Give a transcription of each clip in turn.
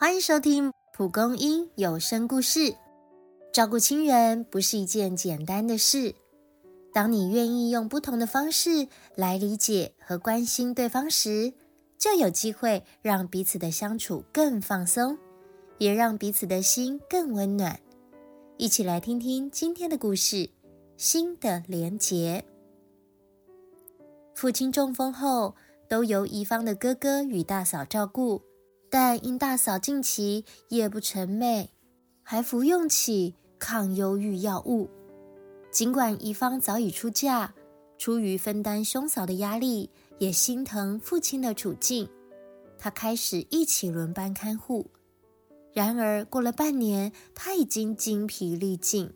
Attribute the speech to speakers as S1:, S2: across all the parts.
S1: 欢迎收听蒲公英有声故事。照顾亲人不是一件简单的事。当你愿意用不同的方式来理解和关心对方时，就有机会让彼此的相处更放松，也让彼此的心更温暖。一起来听听今天的故事《心的连结》。父亲中风后，都由一方的哥哥与大嫂照顾，但因大嫂近期夜不成寐，还服用起抗忧郁药物。尽管怡芳早已出嫁，出于分担兄嫂的压力，也心疼父亲的处境，她开始一起轮班看护。然而过了半年，她已经精疲力尽。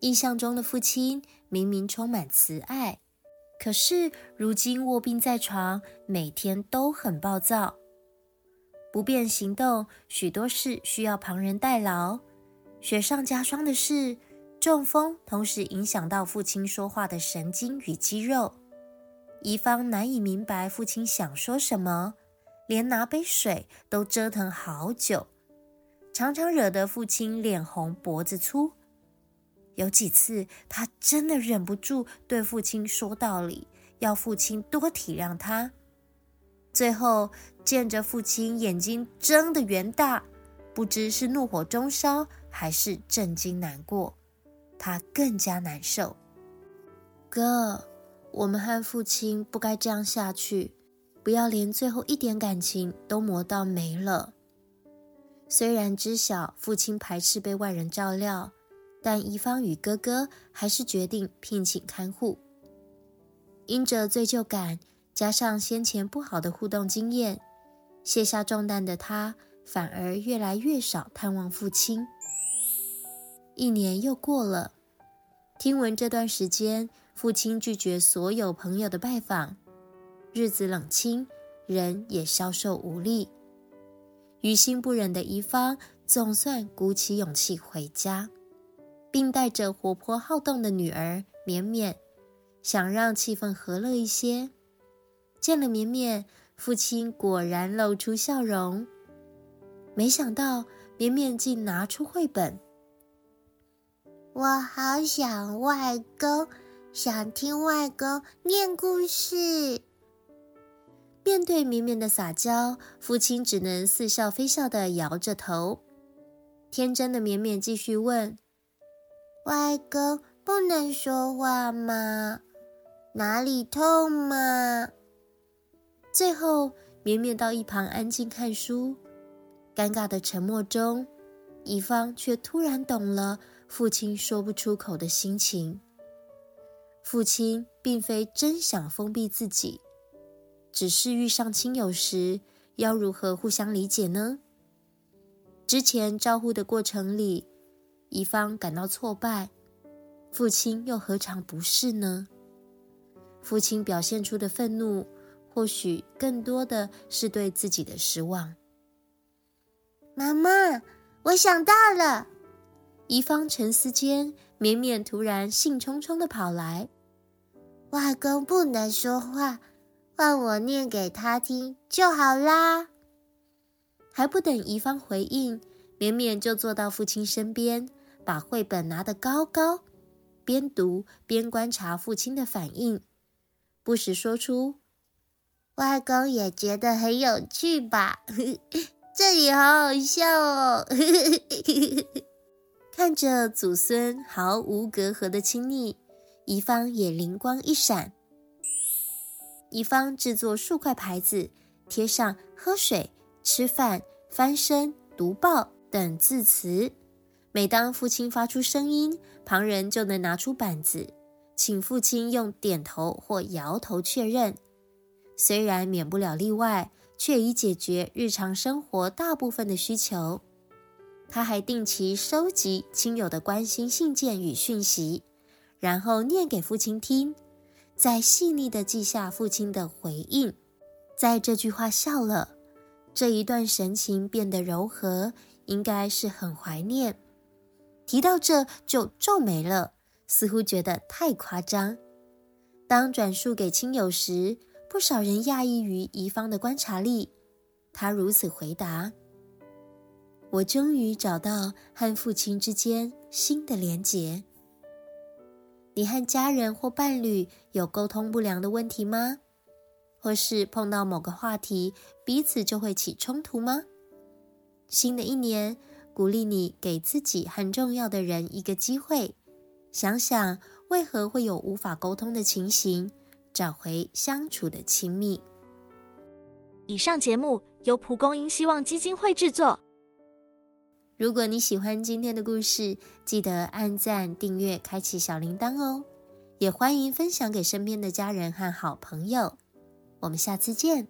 S1: 印象中的父亲明明充满慈爱。可是如今卧病在床，每天都很暴躁，不便行动，许多事需要旁人代劳。雪上加霜的是，中风同时影响到父亲说话的神经与肌肉。怡芳难以明白父亲想说什么，连拿杯水都折腾好久，常常惹得父亲脸红脖子粗。有几次，他真的忍不住对父亲说道理，要父亲多体谅他。最后见着父亲眼睛睁得圆大，不知是怒火中烧还是震惊难过，他更加难受。哥，我们和父亲不该这样下去，不要连最后一点感情都磨到没了。虽然知晓父亲排斥被外人照料。但怡芳与哥哥还是决定聘请看护。因着罪疚感，加上先前不好的互动经验，卸下重担的他反而越来越少探望父亲。一年又过了，听闻这段时间父亲拒绝所有朋友的拜访，日子冷清，人也消瘦无力。于心不忍的一方总算鼓起勇气回家。并带着活泼好动的女儿绵绵，想让气氛和乐一些。见了绵绵，父亲果然露出笑容。没想到绵绵竟拿出绘本，
S2: 我好想外公，想听外公念故事。
S1: 面对绵绵的撒娇，父亲只能似笑非笑的摇着头。天真的绵绵继续问。
S2: 外公不能说话吗？哪里痛吗？
S1: 最后，绵绵到一旁安静看书。尴尬的沉默中，乙方却突然懂了父亲说不出口的心情。父亲并非真想封闭自己，只是遇上亲友时，要如何互相理解呢？之前招呼的过程里。乙方感到挫败，父亲又何尝不是呢？父亲表现出的愤怒，或许更多的是对自己的失望。
S2: 妈妈，我想到了。
S1: 一方沉思间，绵绵突然兴冲冲的跑来。
S2: 外公不能说话，换我念给他听就好啦。
S1: 还不等一方回应，绵绵就坐到父亲身边。把绘本拿得高高，边读边观察父亲的反应，不时说出：“
S2: 外公也觉得很有趣吧？这里好好笑哦！”
S1: 看着祖孙毫无隔阂的亲昵，乙方也灵光一闪。乙方制作数块牌子，贴上“喝水”“吃饭”“翻身”“读报”等字词。每当父亲发出声音，旁人就能拿出板子，请父亲用点头或摇头确认。虽然免不了例外，却已解决日常生活大部分的需求。他还定期收集亲友的关心信件与讯息，然后念给父亲听，再细腻地记下父亲的回应。在这句话笑了，这一段神情变得柔和，应该是很怀念。提到这就皱眉了，似乎觉得太夸张。当转述给亲友时，不少人讶异于怡芳的观察力。他如此回答：“我终于找到和父亲之间新的连结。”你和家人或伴侣有沟通不良的问题吗？或是碰到某个话题，彼此就会起冲突吗？新的一年，鼓励你给自己很重要的人一个机会，想想为何会有无法沟通的情形，找回相处的亲密。
S3: 以上节目由蒲公英希望基金会制作。
S1: 如果你喜欢今天的故事，记得按赞、订阅、开启小铃铛哦！也欢迎分享给身边的家人和好朋友。我们下次见。